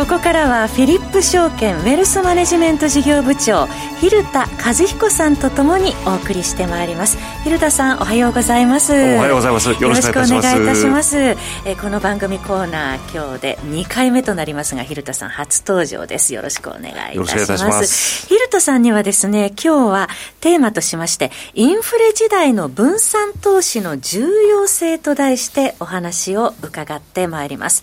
ここからはフィリップ証券ウェルスマネジメント事業部長蛭田和彦さんとともにお送りしてまいります。蛭田さんおはようございます。おはようございます。よろしくお願いいたします。えこの番組コーナー今日で2回目となりますが蛭田さん初登場です。よろしくお願いいたします。蛭田さんにはですね今日はテーマとしましてインフレ時代の分散投資の重要性と題してお話を伺ってまいります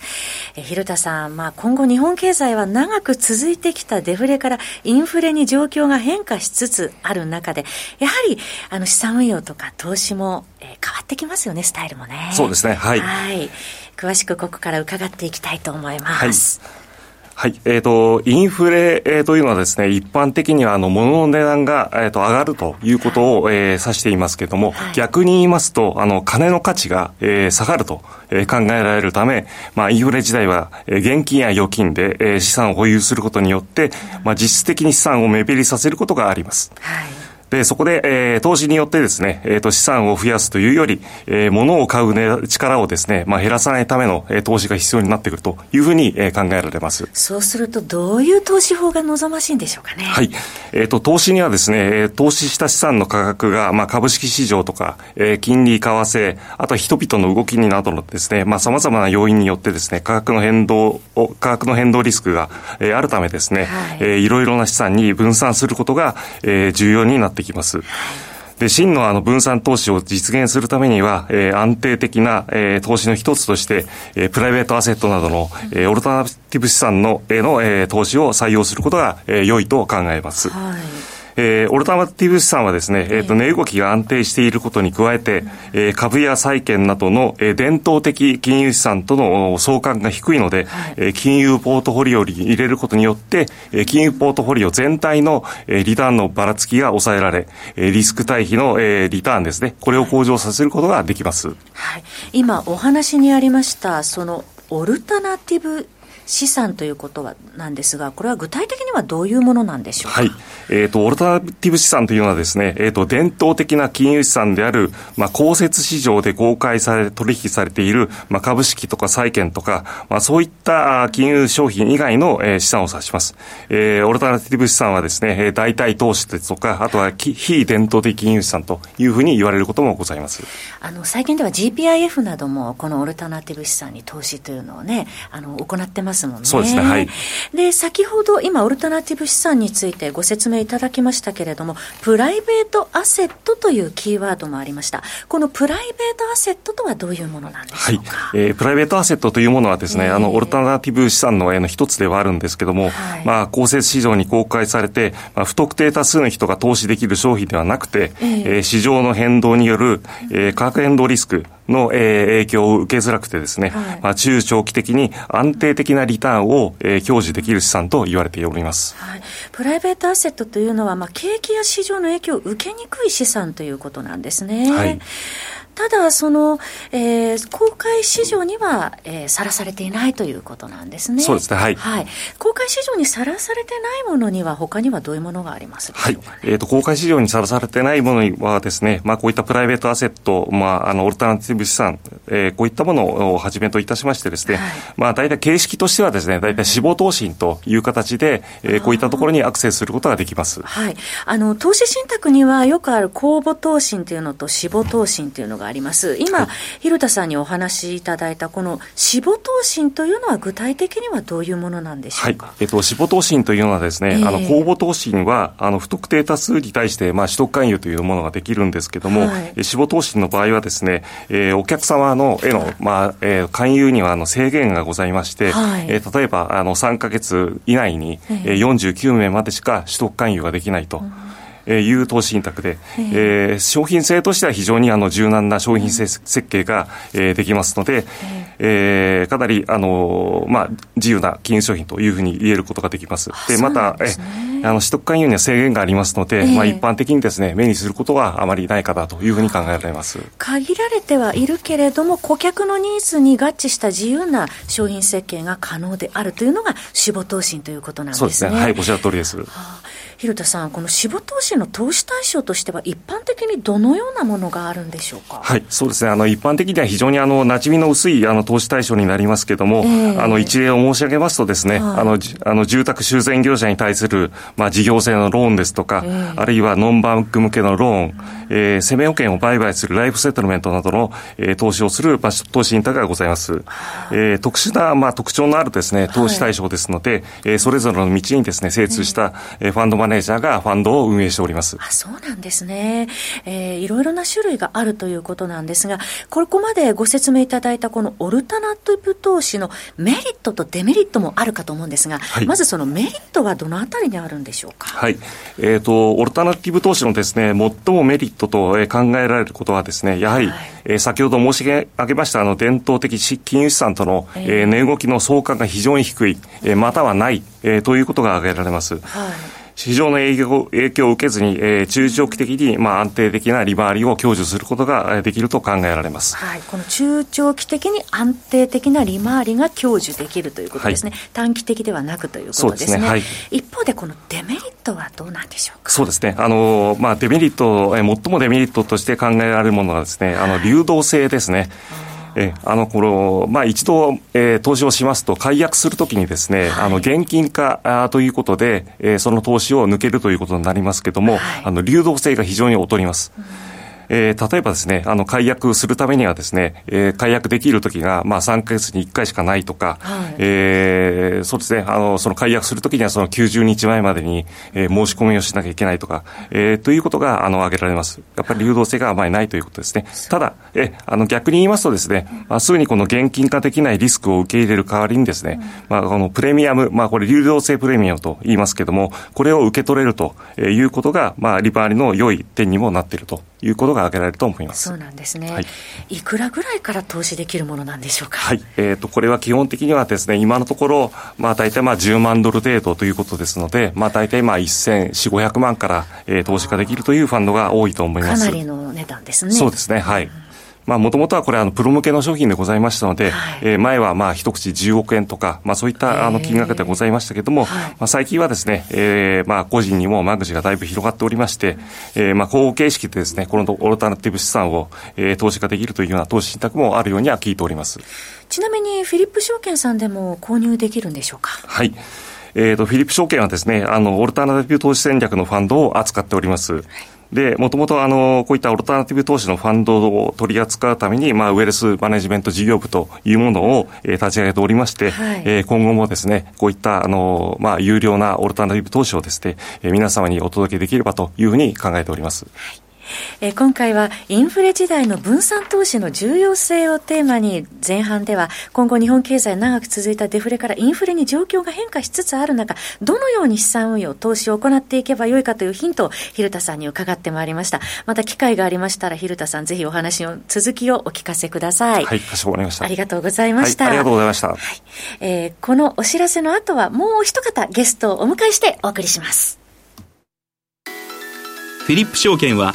え蛭田さんまあ今後日本経済は長く続いてきたデフレからインフレに状況が変化しつつある中で、やはりあの資産運用とか投資も、えー、変わってきますよね、スタイルもね。そうですね、はい。はい。詳しくここから伺っていきたいと思います。はいはい。えっ、ー、と、インフレ、えー、というのはですね、一般的には、あの、物の値段が、えっ、ー、と、上がるということを、はい、えー、指していますけれども、はい、逆に言いますと、あの、金の価値が、えー、下がると、えー、考えられるため、まあ、インフレ時代は、えー、現金や預金で、えー、資産を保有することによって、まあ、実質的に資産を目減りさせることがあります。はいで、そこで、えー、投資によってですね、えっ、ー、と、資産を増やすというより、えー、物を買う、ね、力をですね、まあ、減らさないための、えー、投資が必要になってくるというふうに、えー、考えられます。そうすると、どういう投資法が望ましいんでしょうかね。はい。えっ、ー、と、投資にはですね、投資した資産の価格が、まあ、株式市場とか、えー、金利、為替、あとは人々の動きになどのですね、まあ、様々な要因によってですね、価格の変動を、価格の変動リスクが、えー、あるためですね、はい、えー、いろいろな資産に分散することが、えー、重要になってきます。で、真のあの分散投資を実現するためには、えー、安定的な、えー、投資の一つとして、えー、プライベートアセットなどの、えー、オルタナティブ資産の、えー、の、えー、投資を採用することが、えー、良いと考えます。はいえー、オルタナティブ資産はですね、えっ、ー、と、値動きが安定していることに加えて、えー、株や債券などの、えー、伝統的金融資産との相関が低いので、はい、えー、金融ポートフォリオに入れることによって、えー、金融ポートフォリオ全体の、えー、リターンのばらつきが抑えられ、えー、リスク対比の、えー、リターンですね、これを向上させることができます。はい。今、お話にありました、その、オルタナティブ資産ということはなんですが、これは具体的にはどういうものなんでしょうか？はい。えっ、ー、と、オルタナティブ資産というのはですね、えっ、ー、と、伝統的な金融資産である、まあ、公設市場で公開され、取引されている、まあ、株式とか債券とか、まあ、そういった金融商品以外の、えー、資産を指します。えー、オルタナティブ資産はですね、代替投資ですとか、あとは非伝統的金融資産というふうに言われることもございます。あの、最近では GPIF なども、このオルタナティブ資産に投資というのをね、あの、行ってますもんね。そうですね、はい。で、先ほど今、オルタナティブ資産についてご説明いただきましたけれども、プライベートアセットというキーワードもありました。このプライベートアセットとはどういうものなんでしょうか？はい、えー、プライベートアセットというものはですね、えー、あの、オルタナティブ資産の、えー、一つではあるんですけども、はい、まあ、公設市場に公開されて、まあ、不特定多数の人が投資できる商品ではなくて、えー、えー、市場の変動による、えー、価格変動リスク、の、えー、影響を受けづらくてですね、はい、まあ、中長期的に安定的なリターンを、えー、享受できる資産と言われております。はい、プライベートアセットというのは、まあ、景気や市場の影響を受けにくい資産ということなんですね。はいただ、その、えー、公開市場には、えー、さらされていないということなんですね。そうですね、はい。はい。公開市場にさらされてないものには、他にはどういうものがあります？はい。えっ、ー、と、公開市場にさらされてないものにはですね、まあ、こういったプライベートアセット、まあ、あの、オルタナティブ資産、えー、こういったものをはじめといたしましてですね、はい、まあ、大体形式としてはですね、大体死亡投資という形で、えー、こういったところにアクセスすることができます。はい。あの、投資信託にはよくある公募投資というのと死亡投資というのがあります。今、はい。広田さんにお話しいただいた、この死母投信というのは、具体的にはどういうものなんでしょうか、はい。えっと、死母投信というのはですね、えー、あの公募投信はあの不特定多数に対して、まあ、取得勧誘というものができるんですけれども、はい、死母投信の場合はですね、えー、お客様のへの、まあえー、勧誘にはあの制限がございまして、はい、えー、例えばあの3か月以内に、えー、49名までしか取得勧誘ができないと。うんえー、いう投資信託で、えー、商品性としては非常にあの柔軟な商品設計が、えー、できますので、えー、かなり、あのまあ、自由な金融商品というふうに言えることができます。で、また、えあの取得勧誘には制限がありますので、えー、まあ、一般的にですね目にすることはあまりないかなというふうに考えられます。限られてはいるけれども顧客のニーズに合致した自由な商品設計が可能であるというのが死亡投信ということなんですね。そうですね。はいおっしゃる通りです。はあ広田さん、この死亡投資の投資対象としては、一般的にどのようなものがあるんでしょうか？はい、そうですね。あの、一般的には非常にあの、馴染みの薄いあの投資対象になりますけれども、えー、あの、一例を申し上げますとですね、はい、あの、あの住宅修繕業者に対する、まあ、事業性のローンですとか、えー、あるいはノンバンク向けのローン、えー、生命保険を売買するライフセトルメントなどの、えー、投資をする、まあ、投資インターがございます。えー、特殊な、まあ、特徴のあるですね、投資対象ですので、はい、えー、それぞれの道にですね、精通した、えー、ファンドマネージャーがファンドを運営しております。あ、そうなんですね。えー、いろいろな種類があるということなんですが、ここまでご説明いただいたこのオルタナティブ投資のメリットとデメリットもあるかと思うんですが、はい、まずそのメリットはどのあたりにあるんでしょうか？はい。えっ、ー、と、オルタナティブ投資のですね、最もメリットと考えられることはですね、やはり、はい、えー、先ほど申し上げましたあの伝統的金融資産との、えー、値動きの相関が非常に低い、えー、またはない、えー、ということが挙げられます。はい市場の影響影響を受けずに、えー、中長期的に、まあ、安定的な利回りを享受することができると考えられます、はい、この中長期的に安定的な利回りが享受できるということですね、はい、短期的ではなくということですね、ね。はい、一方で、このデメリットはどうなんでしょうか？そうですね、あのまあ、デメリット、えー、最もデメリットとして考えられるものはですね、あの流動性ですね。えあのこのまあ、一度、えー、投資をしますと、解約するときにですね、はい、あの現金化あということで、えー、その投資を抜けるということになりますけれども、はい、あの流動性が非常に劣ります。うんえー、例えばですね、あの、解約するためにはですね、えー、解約できるときが、まあ、3ヶ月に1回しかないとか、はい、えー、そうですね、あの、その解約するときにはその90日前までに、えー、申し込みをしなきゃいけないとか、えー、ということが、あの、挙げられます。やっぱり流動性があまりないということですね。ただ、え、あの、逆に言いますとですね、まあ、すぐにこの現金化できないリスクを受け入れる代わりにですね、まあ、このプレミアム、まあ、これ流動性プレミアムと言いますけれども、これを受け取れるということが、まあ、利回りの良い点にもなっているということが挙げられると思います。そうなんですね。はい、いくらぐらいから投資できるものなんでしょうか？はい。えっ、ー、と、これは基本的にはですね、今のところ、まあ大体まあ10万ドル程度ということですので、まあ大体まあ1400、500万から、えー、投資ができるというファンドが多いと思います。かなりの値段ですね。そうですね。はい。うんまあ、もともとはこれ、あの、プロ向けの商品でございましたので、はい、えー、前は、まあ、一口10億円とか、まあ、そういった、あの、金額でございましたけれども、はい、まあ、最近はですね、えー、まあ、個人にも間口がだいぶ広がっておりまして、えー、まあ、公形式でですね、このオルタナティブ資産を、えー、投資ができるというような投資信託もあるようには聞いております。ちなみに、フィリップ証券さんでも購入できるんでしょうか？はい。えっ、ー、と、フィリップ証券はですね、あの、オルタナティブ投資戦略のファンドを扱っております。はいで、もともとあの、こういったオルタナティブ投資のファンドを取り扱うために、まあ、ウェルスマネジメント事業部というものを、えー、立ち上げておりまして、はい、えー、今後もですね、こういったあの、まあ、有料なオルタナティブ投資をですね、えー、皆様にお届けできればというふうに考えております。はいえー、今回はインフレ時代の分散投資の重要性をテーマに前半では今後日本経済長く続いたデフレからインフレに状況が変化しつつある中どのように資産運用投資を行っていけばよいかというヒントを蛭田さんに伺ってまいりました。また機会がありましたら蛭田さんぜひお話の続きをお聞かせください。はいかしこまりました。ありがとうございました、はい、ありがとうございました、はい。えー、このお知らせの後はもう一方ゲストをお迎えしてお送りします。フィリップ証券は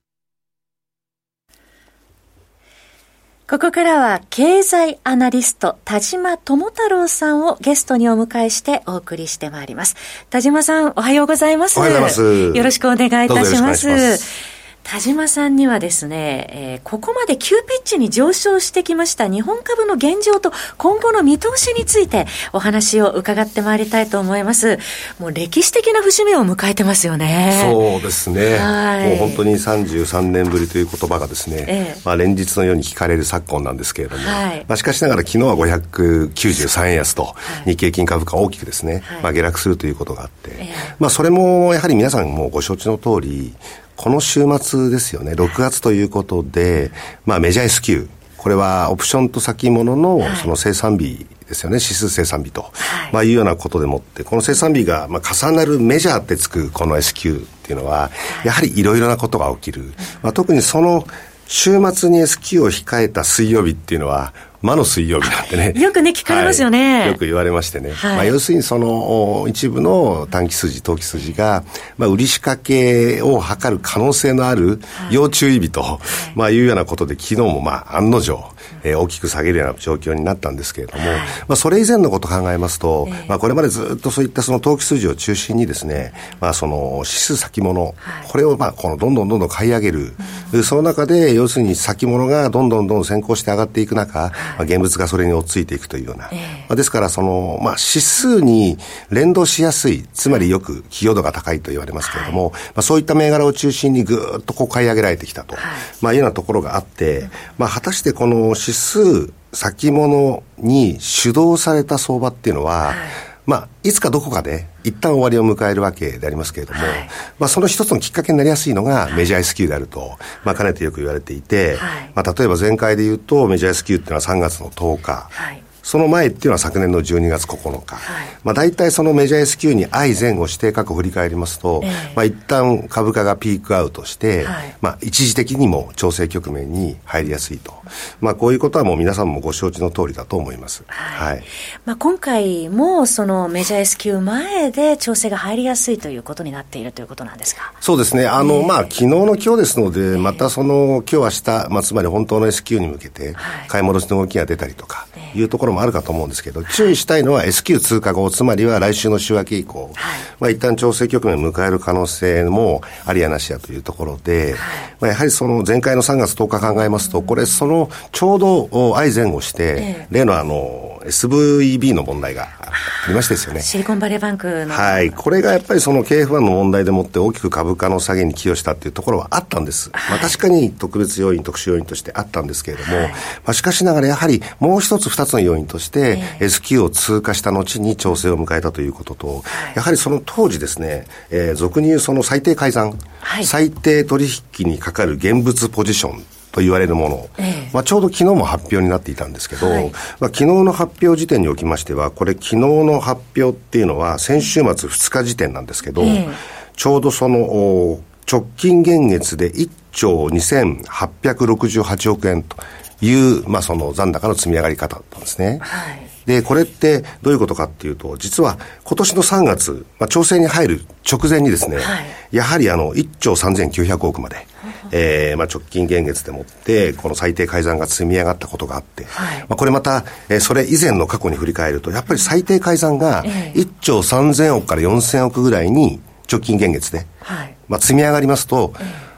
ここからは経済アナリスト田島智太郎さんをゲストにお迎えしてお送りしてまいります。田島さんおはようございます。おはようございます。よろしくお願いいたします。田島さんにはですね、えー、ここまで急ピッチに上昇してきました日本株の現状と今後の見通しについてお話を伺ってまいりたいと思います。もう歴史的な節目を迎えてますよね。そうですね。はい、もう本当に33年ぶりという言葉がですね、ええ、まあ連日のように聞かれる昨今なんですけれども、はい、まあしかしながら昨日は593円安と日経金株価大きくですね、はい、まあ下落するということがあって、え、まあそれもやはり皆さんもご承知の通り、この週末ですよね、6月ということで、まあ、メジャー S q これはオプションと先物のその生産日ですよね、指数生産日と、はい、まあ、いうようなことでもって、この生産日がまあ重なるメジャーってつくこの S q っていうのは、やはりいろいろなことが起きる。まあ、特にその週末に S q を控えた水曜日っていうのは、魔の水曜日なんてね。よくね、聞かれますよね。はい、よく言われましてね。はい、まあ、要するにその、一部の短期筋、投機筋が、まあ、売り仕掛けを図る可能性のある要注意日と、はい、まあ、いうようなことで、昨日もまあ、案の定、えー、大きく下げるような状況になったんですけれども、はい、まあ、それ以前のことを考えますと、えー、まあ、これまでずっとそういったその投機筋を中心にですね、まあ、その指数先物、はい、これをまあ、このどんどんどんどん買い上げる、うん、その中で、要するに先物がどんどんどんどん先行して上がっていく中、まあ、現物がそれに追っついていくというような、えー、まあ、ですから、その、まあ、指数に連動しやすい、つまりよく企業度が高いと言われますけれども、はい、まあ、そういった銘柄を中心にぐっとこう買い上げられてきたと、はい、まあ、いうようなところがあって、まあ、果たしてこの指数先物に主導された相場っていうのは、はいまあ、いつかどこかで一旦終わりを迎えるわけでありますけれども、はい、まあ、その一つのきっかけになりやすいのがメジャー S q であると、まあ、かねてよく言われていて、はい、まあ、例えば前回で言うと、メジャー S q っていうのは3月の10日、はいその前っていうのは昨年の12月9日。はい、まあ大体そのメジャー S q に相前後して過去振り返りますと、えー、まあ一旦株価がピークアウトして、はい、まあ一時的にも調整局面に入りやすいと。まあこういうことはもう皆さんもご承知の通りだと思います。はい。はい、まあ今回もそのメジャー S q 前で調整が入りやすいということになっているということなんですか？そうですね。あの、えー、まあ昨日の今日ですので、またその今日明日、まあつまり本当の S q に向けて買い戻しの動きが出たりとか、いうところもあるかと思うんですけど、注意したいのは S q 通過後、つまりは来週の週明け以降、はい、まあ一旦調整局面を迎える可能性もありやなしやというところで、まあ、やはりその前回の3月10日考えますと、これそのちょうど相前後して、例のあの SVB の問題がありましてですよね。シリコンバレーバンクの。はい。これがやっぱりその KF1 の問題でもって大きく株価の下げに寄与したっていうところはあったんです。はい、まあ確かに特別要因、特殊要因としてあったんですけれども、はい、まあしかしながらやはりもう一つ二つの要因として、えー、S q を通過した後に調整を迎えたということと、はい、やはりその当時ですね、えー、俗に言うその最低改ざん、最低取引にかかる現物ポジションと言われるもの、ええ、まあ、ちょうど昨日も発表になっていたんですけど、はい、まあ、昨日の発表時点におきましては、これ昨日の発表っていうのは先週末2日時点なんですけど、え、ちょうどその直近現月で1兆2868億円という、まあ、その残高の積み上がり方だったんですね。はいで、これってどういうことかっていうと、実は今年の3月、まあ、調整に入る直前にですね、はい、やはりあの、1兆3900億まで、えー、まあ、直近現月でもって、この最低改ざんが積み上がったことがあって、はい、まあ、これまた、えー、それ以前の過去に振り返ると、やっぱり最低改ざんが1兆3000億から4000億ぐらいに直近現月で、はい、まあ、積み上がりますと、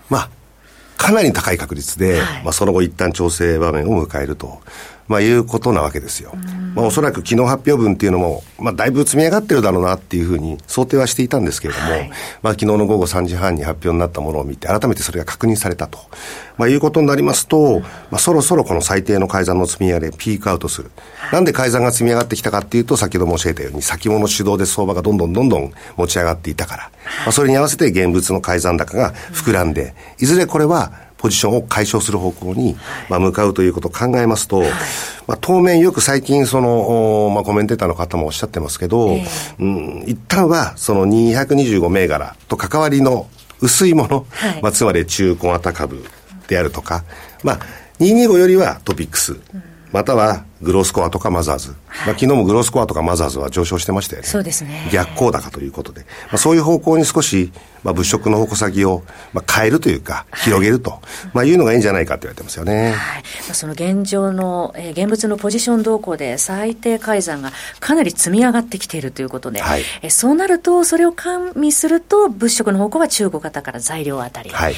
まあ、かなり高い確率で、まあ、その後一旦調整場面を迎えると。まあ、いうことなわけですよ。まあ、おそらく昨日発表分っていうのも、まあ、だいぶ積み上がってるだろうなっていうふうに想定はしていたんですけれども、はい、まあ、昨日の午後3時半に発表になったものを見て、改めてそれが確認されたと、まあ、いうことになりますと、まあ、そろそろこの最低の改ざんの積み上げピークアウトする。なんで改ざんが積み上がってきたかっていうと、先ほど申し上げたように、先物主導で相場がどんどんどんどん持ち上がっていたから、まあ、それに合わせて現物の改ざん高が膨らんで、いずれこれはポジションを解消する方向に、まあ、向かうということを考えますと、まあ、当面よく最近その、まあ、コメンテーターの方もおっしゃってますけど、えー、うん、一旦はその225銘柄と関わりの薄いもの、はい、まあ、つまり中小型株であるとか、まあ、225よりはトピックス、またはグロースコアとかマザーズ、はい、まあ、昨日もグロースコアとかマザーズは上昇してましたよね。そうですね。逆行高ということで、まあ、そういう方向に少し、まあ、物色の矛先を、まあ、変えるというか、広げると、はい、まあ、いうのがいいんじゃないかと言われてますよね。はい。まあ、その現状の、えー、現物のポジション動向で最低改ざんがかなり積み上がってきているということで、はい、えー、そうなると、それを加味すると、物色の方向は中国型から材料あたりが、はい、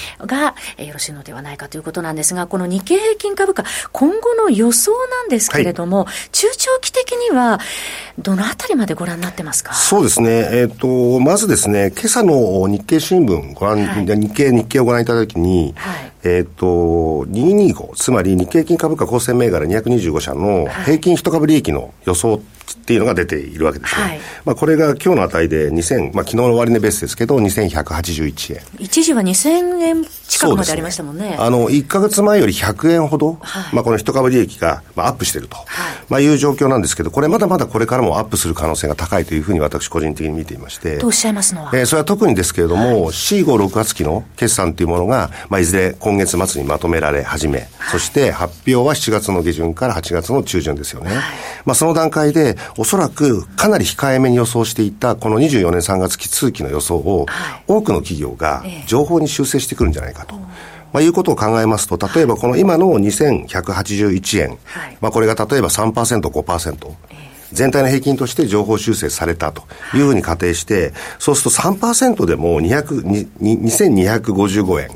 えー、よろしいのではないかということなんですが、この日経平均株価、今後の予想なんですけれども、はい、中長期的には、どのあたりまでご覧になってますか？そうですね、えっ、ー、と、まずですね、今朝の日経新聞ご覧、はい、日経、日経をご覧いただきに、はい、えっ、ー、と、225、つまり日経金株価構成銘柄225社の平均一株利益の予想っていうのが出ているわけですね。はい、まあこれが今日の値で2000、まあ昨日の終値ベースですけど、2181円。一時は2000円近くまでありましたもんね。ねあの、1か月前より100円ほど、はい、まあこの一株利益が、まあ、アップしていると、はい、まあいう状況なんですけど、これまだまだこれからもアップする可能性が高いというふうに私個人的に見ていまして。とおっしゃいますのはえー、それは特にですけれども、はい、C56 月期の決算というものが、まあいずれ今月末にまとめられ始め、そして発表は7月の下旬から8月の中旬ですよね。まあその段階で、おそらくかなり控えめに予想していたこの24年3月期通期の予想を、多くの企業が情報に修正してくるんじゃないかと。まあ、いうことを考えますと、例えばこの今の2181円、はい、まあ、これが例えば3%、5%、全体の平均として情報修正されたとい。うふうに仮定して、そうすると3%でも200 2255円。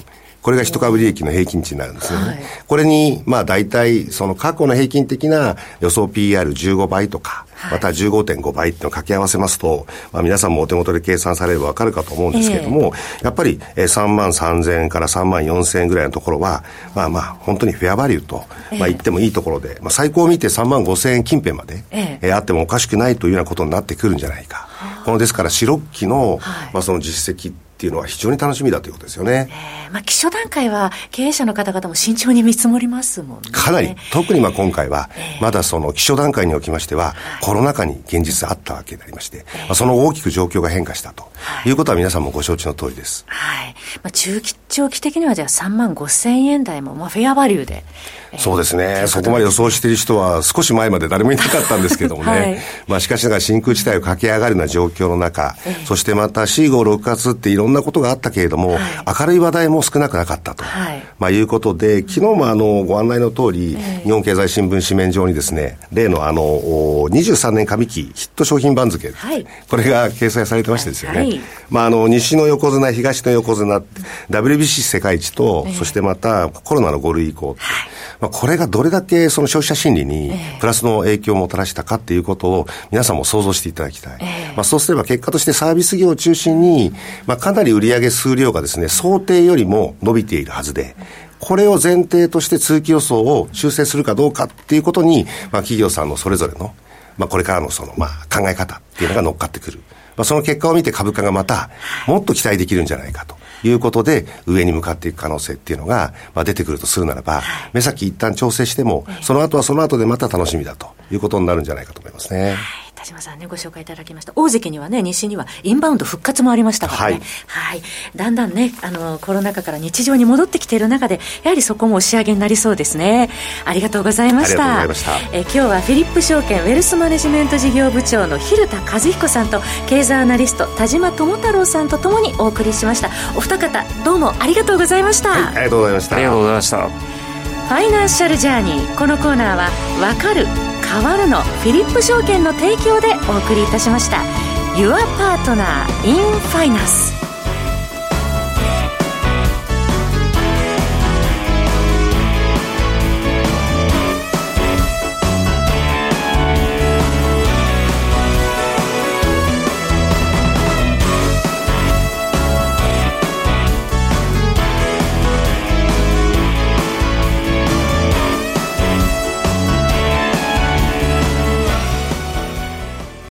これが一株利益の平均値になるんですよね。はい、これに、まあ大体、その過去の平均的な予想 PR15 倍とか、また15.5倍っていうのを掛け合わせますと、まあ皆さんもお手元で計算されればわかるかと思うんですけれども、えー、やっぱり3万3000円から3万4000円ぐらいのところは、まあまあ本当にフェアバリューと、まあ言ってもいいところで、まあ最高を見て3万5000円近辺まで、えー、あってもおかしくないというようなことになってくるんじゃないか。このですから、四六期の、まあその実績っていうのは非常に楽しみだということですよね。えー、まあ、基礎段階は経営者の方々も慎重に見積もりますもんね。かなり、特にまあ今回は、まだその基礎段階におきましては、コロナ禍に現実あったわけでありまして、まあ、その大きく状況が変化したということは皆さんもご承知の通りです。はい。まあ、中期、長期的にはじゃあ3万5千円台も、まあ、フェアバリューで。そうですね。そこまで予想している人は少し前まで誰もいなかったんですけどもね。はい、まあしかしながら真空地帯を駆け上がるような状況の中、そしてまた C56 月っていろんなことがあったけれども、はい、明るい話題も少なくなかったと、はい、まあいうことで、昨日もあのご案内の通り、日本経済新聞紙面上にですね、例のあの23年上期ヒット商品番付、はい、これが掲載されてましてですよね。まああの西の横綱、東の横綱、WBC 世界一と、そしてまたコロナの5類移行、まあ、これがどれだけその消費者心理にプラスの影響をもたらしたかっていうことを皆さんも想像していただきたい。まあ、そうすれば結果としてサービス業を中心に、まあ、かなり売上数量がですね、想定よりも伸びているはずで、これを前提として通期予想を修正するかどうかっていうことに、まあ、企業さんのそれぞれの、まあ、これからのその、まあ、考え方っていうのが乗っかってくる。まあ、その結果を見て株価がまた、もっと期待できるんじゃないかと。いうことで、上に向かっていく可能性っていうのが、まあ、出てくるとするならば、目先一旦調整しても、その後はその後でまた楽しみだということになるんじゃないかと思いますね。田島さんね、ご紹介いただきました。大関にはね、西にはインバウンド復活もありましたからね。はい。はい、だんだんね、あの、コロナ禍から日常に戻ってきている中で、やはりそこも押し上げになりそうですね。ありがとうございました。ありがとうございました。え今日はフィリップ証券ウェルスマネジメント事業部長の蛭田和彦さんと、経済アナリスト田島智太郎さんとともにお送りしました。お二方、どうもありがとうございました。はい、ありがとうございました。ありがとうございました。ファイナンシャルジャーニー。このコーナーは、わかる変わるのフィリップ証券の提供でお送りいたしました。Your Partner in Finance